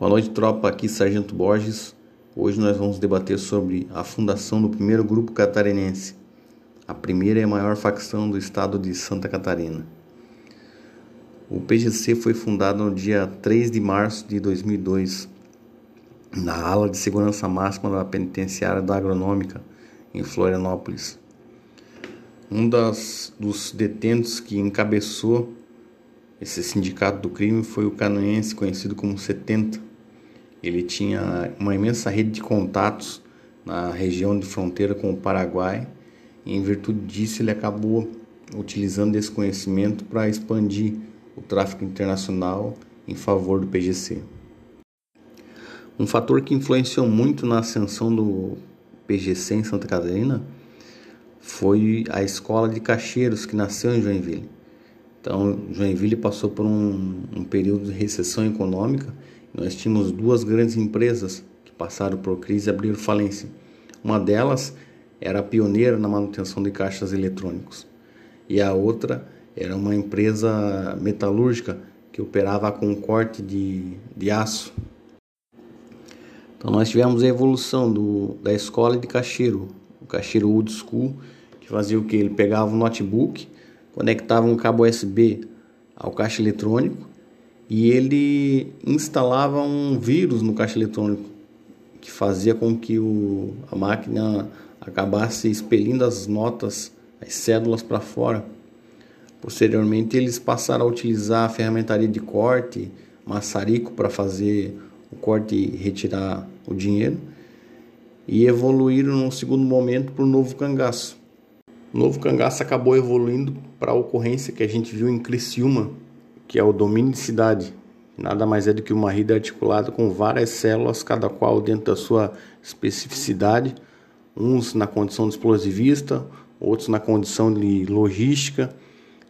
Boa noite, tropa. Aqui Sargento Borges. Hoje nós vamos debater sobre a fundação do primeiro grupo catarinense, a primeira e maior facção do estado de Santa Catarina. O PGC foi fundado no dia 3 de março de 2002, na ala de segurança máxima da penitenciária da Agronômica, em Florianópolis. Um das, dos detentos que encabeçou esse sindicato do crime foi o canoense conhecido como 70, ele tinha uma imensa rede de contatos na região de fronteira com o Paraguai e, em virtude disso, ele acabou utilizando esse conhecimento para expandir o tráfico internacional em favor do PGC. Um fator que influenciou muito na ascensão do PGC em Santa Catarina foi a escola de cacheiros que nasceu em Joinville. Então, Joinville passou por um, um período de recessão econômica nós tínhamos duas grandes empresas que passaram por crise e abriram falência. Uma delas era pioneira na manutenção de caixas eletrônicos e a outra era uma empresa metalúrgica que operava com corte de, de aço. Então nós tivemos a evolução do, da escola de caixeiro, o caixeiro old school, que fazia o que? Ele pegava um notebook, conectava um cabo USB ao caixa eletrônico e ele instalava um vírus no caixa eletrônico que fazia com que o, a máquina acabasse expelindo as notas, as cédulas para fora. Posteriormente, eles passaram a utilizar a ferramentaria de corte, maçarico para fazer o corte e retirar o dinheiro, e evoluíram no segundo momento para o novo cangaço. O novo cangaço acabou evoluindo para a ocorrência que a gente viu em Criciúma, que é o domínio de cidade. Nada mais é do que uma rede articulada com várias células, cada qual dentro da sua especificidade, uns na condição de explosivista, outros na condição de logística,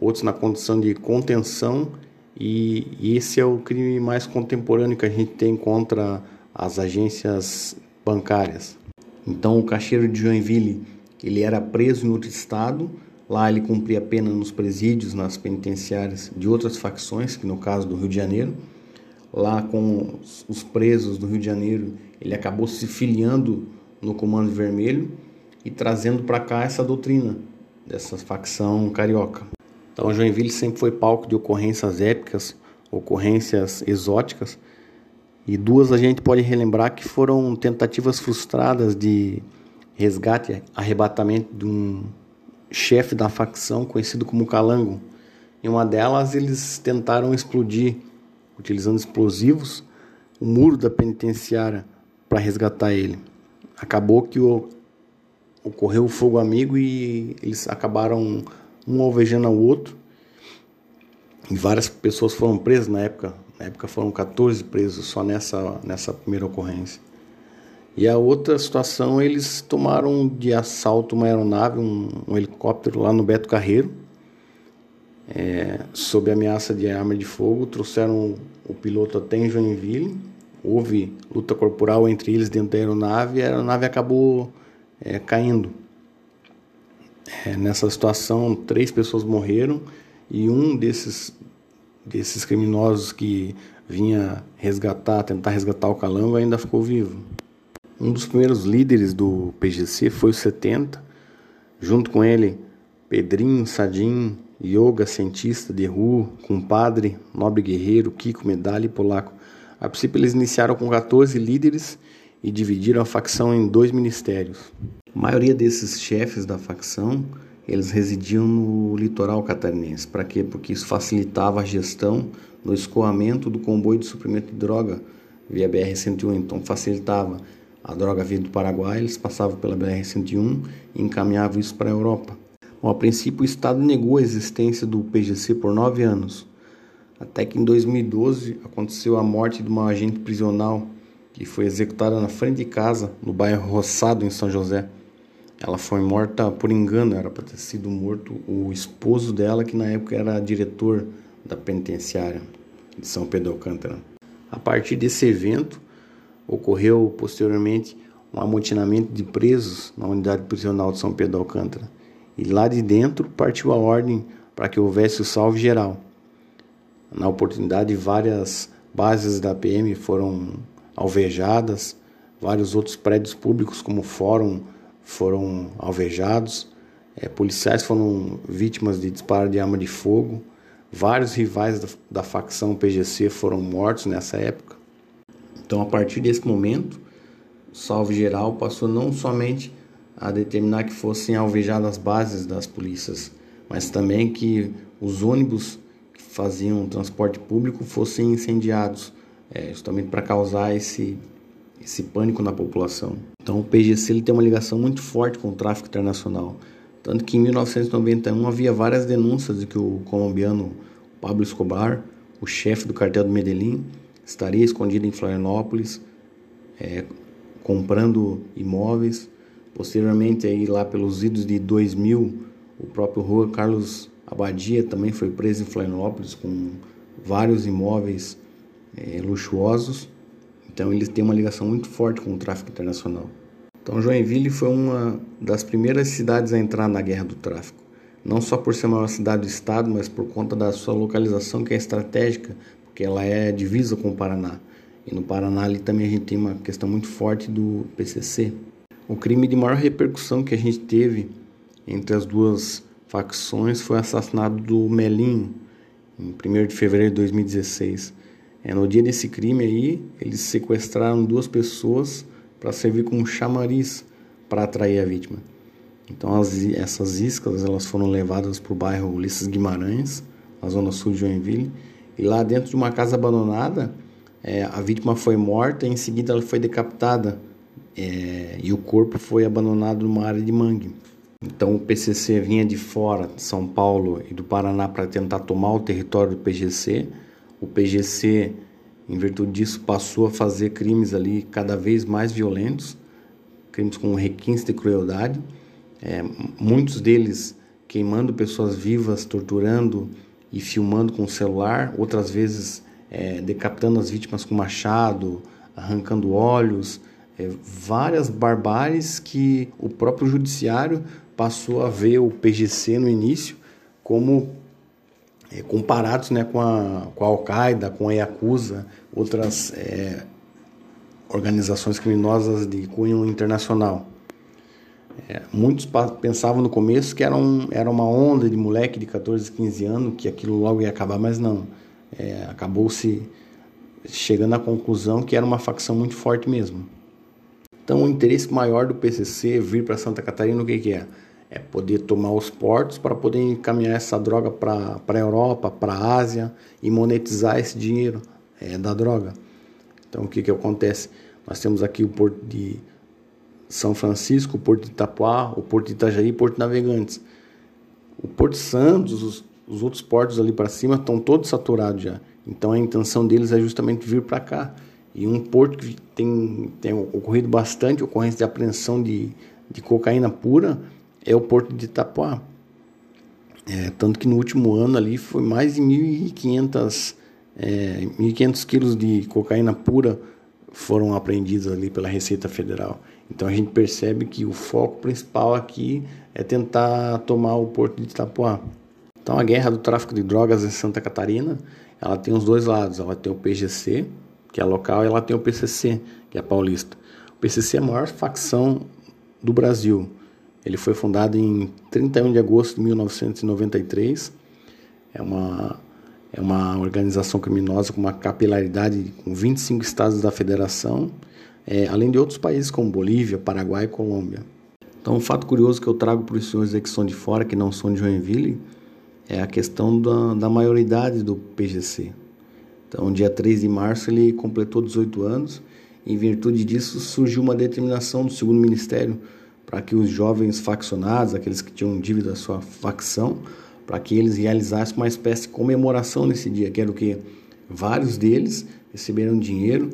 outros na condição de contenção, e, e esse é o crime mais contemporâneo que a gente tem contra as agências bancárias. Então, o caixeiro de Joinville ele era preso em outro estado, Lá ele cumpria pena nos presídios, nas penitenciárias de outras facções, que no caso do Rio de Janeiro. Lá com os presos do Rio de Janeiro, ele acabou se filiando no Comando Vermelho e trazendo para cá essa doutrina dessa facção carioca. Então Joinville sempre foi palco de ocorrências épicas, ocorrências exóticas, e duas a gente pode relembrar que foram tentativas frustradas de resgate, arrebatamento de um chefe da facção conhecido como Calango. Em uma delas, eles tentaram explodir, utilizando explosivos, o muro da penitenciária para resgatar ele. Acabou que o, ocorreu o fogo amigo e eles acabaram um alvejando ao outro. E várias pessoas foram presas na época. Na época foram 14 presos só nessa, nessa primeira ocorrência. E a outra situação, eles tomaram de assalto uma aeronave, um, um helicóptero lá no Beto Carreiro, é, sob ameaça de arma de fogo, trouxeram o piloto até em Joinville, houve luta corporal entre eles dentro da aeronave e a aeronave acabou é, caindo. É, nessa situação, três pessoas morreram e um desses, desses criminosos que vinha resgatar, tentar resgatar o calango ainda ficou vivo. Um dos primeiros líderes do PGC foi o 70, junto com ele Pedrinho, Sadim, Yoga, cientista, Derru, compadre, nobre guerreiro, Kiko, medalha e polaco. A princípio eles iniciaram com 14 líderes e dividiram a facção em dois ministérios. A maioria desses chefes da facção, eles residiam no litoral catarinense. Para quê? Porque isso facilitava a gestão no escoamento do comboio de suprimento de droga via BR-101, então facilitava a droga vinha do Paraguai, eles passavam pela BR-101 e encaminhavam isso para a Europa. Bom, a princípio, o Estado negou a existência do PGC por nove anos, até que em 2012 aconteceu a morte de uma agente prisional que foi executada na frente de casa, no bairro Roçado, em São José. Ela foi morta por engano, era para ter sido morto o esposo dela, que na época era diretor da penitenciária de São Pedro Alcântara. A partir desse evento, Ocorreu posteriormente um amotinamento de presos na unidade prisional de São Pedro Alcântara. E lá de dentro partiu a ordem para que houvesse o salve geral. Na oportunidade, várias bases da PM foram alvejadas, vários outros prédios públicos como fórum foram alvejados, é, policiais foram vítimas de disparo de arma de fogo, vários rivais da, da facção PGC foram mortos nessa época. Então, a partir desse momento, o salve geral passou não somente a determinar que fossem alvejadas as bases das polícias, mas também que os ônibus que faziam transporte público fossem incendiados, é, justamente para causar esse, esse pânico na população. Então o PGC ele tem uma ligação muito forte com o tráfico internacional. Tanto que em 1991 havia várias denúncias de que o colombiano Pablo Escobar, o chefe do cartel do Medellín, estaria escondido em Florianópolis, é, comprando imóveis. Posteriormente, aí, lá pelos idos de 2000, o próprio Rua Carlos Abadia também foi preso em Florianópolis com vários imóveis é, luxuosos. Então eles têm uma ligação muito forte com o tráfico internacional. Então Joinville foi uma das primeiras cidades a entrar na guerra do tráfico, não só por ser a maior cidade do estado, mas por conta da sua localização que é estratégica, porque ela é divisa com o Paraná. E no Paraná ali também a gente tem uma questão muito forte do PCC. O crime de maior repercussão que a gente teve entre as duas facções foi o assassinato do Melinho, em 1 de fevereiro de 2016. É, no dia desse crime aí, eles sequestraram duas pessoas para servir como chamariz para atrair a vítima. Então as, essas iscas elas foram levadas para o bairro Ulisses Guimarães, na zona sul de Joinville, e lá dentro de uma casa abandonada, é, a vítima foi morta e em seguida ela foi decapitada. É, e o corpo foi abandonado numa área de mangue. Então o PCC vinha de fora de São Paulo e do Paraná para tentar tomar o território do PGC o PGC, em virtude disso, passou a fazer crimes ali cada vez mais violentos, crimes com requinte de crueldade, é, muitos deles queimando pessoas vivas, torturando e filmando com o celular, outras vezes é, decapitando as vítimas com machado, arrancando olhos, é, várias barbáries que o próprio judiciário passou a ver o PGC no início como é, comparados né, com a, com a Al-Qaeda, com a Yakuza, outras é, organizações criminosas de cunho internacional. É, muitos pensavam no começo que era, um, era uma onda de moleque de 14, 15 anos, que aquilo logo ia acabar, mas não. É, Acabou-se chegando à conclusão que era uma facção muito forte mesmo. Então, o interesse maior do PCC vir para Santa Catarina, o que, que é? é poder tomar os portos para poder encaminhar essa droga para a Europa, para a Ásia e monetizar esse dinheiro é, da droga. Então o que, que acontece? Nós temos aqui o porto de São Francisco, porto de Itapuá, o porto de Itajaí e porto de Navegantes. O Porto Santos, os, os outros portos ali para cima estão todos saturados já. Então a intenção deles é justamente vir para cá. E um porto que tem, tem ocorrido bastante ocorrência de apreensão de, de cocaína pura é o porto de Itapuá. É, tanto que no último ano ali foi mais de 1.500 é, 1.500 quilos de cocaína pura foram apreendidos ali pela Receita Federal. Então a gente percebe que o foco principal aqui é tentar tomar o porto de Itapuá. Então a guerra do tráfico de drogas em Santa Catarina, ela tem os dois lados. Ela tem o PGC, que é local, e ela tem o PCC, que é paulista. O PCC é a maior facção do Brasil. Ele foi fundado em 31 de agosto de 1993. É uma, é uma organização criminosa com uma capilaridade com 25 estados da federação, é, além de outros países como Bolívia, Paraguai e Colômbia. Então, um fato curioso que eu trago para os senhores que são de fora, que não são de Joinville, é a questão da, da maioridade do PGC. Então, dia 3 de março, ele completou 18 anos. Em virtude disso, surgiu uma determinação do segundo ministério para que os jovens faccionados, aqueles que tinham dívida à sua facção, para que eles realizassem uma espécie de comemoração nesse dia, que era o que vários deles receberam dinheiro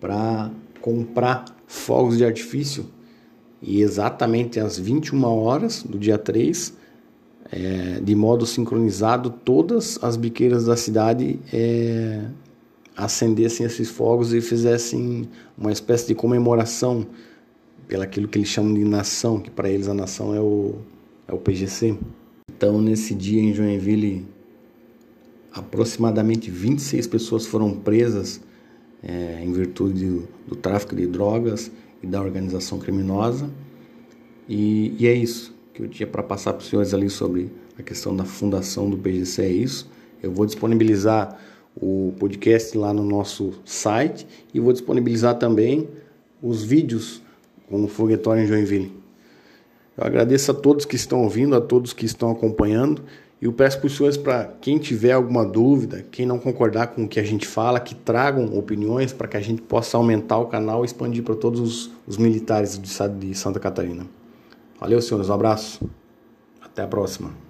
para comprar fogos de artifício e exatamente às 21 horas do dia 3, é, de modo sincronizado, todas as biqueiras da cidade é, acendessem esses fogos e fizessem uma espécie de comemoração pelaquilo que eles chamam de nação, que para eles a nação é o, é o PGC. Então, nesse dia em Joinville, aproximadamente 26 pessoas foram presas é, em virtude do, do, tráfico de drogas e da organização criminosa. E, e é isso que eu tinha para passar para os senhores ali sobre a questão da fundação do PGC. É isso. Eu vou disponibilizar o podcast lá no nosso site e vou disponibilizar também os vídeos com o foguetório em Joinville. Eu agradeço a todos que estão ouvindo, a todos que estão acompanhando eu peço para senhores para quem tiver alguma dúvida, quem não concordar com o que a gente fala, que tragam opiniões para que a gente possa aumentar o canal e expandir para todos os, os militares do estado de Santa Catarina. Valeu, senhores, um abraço. Até a próxima.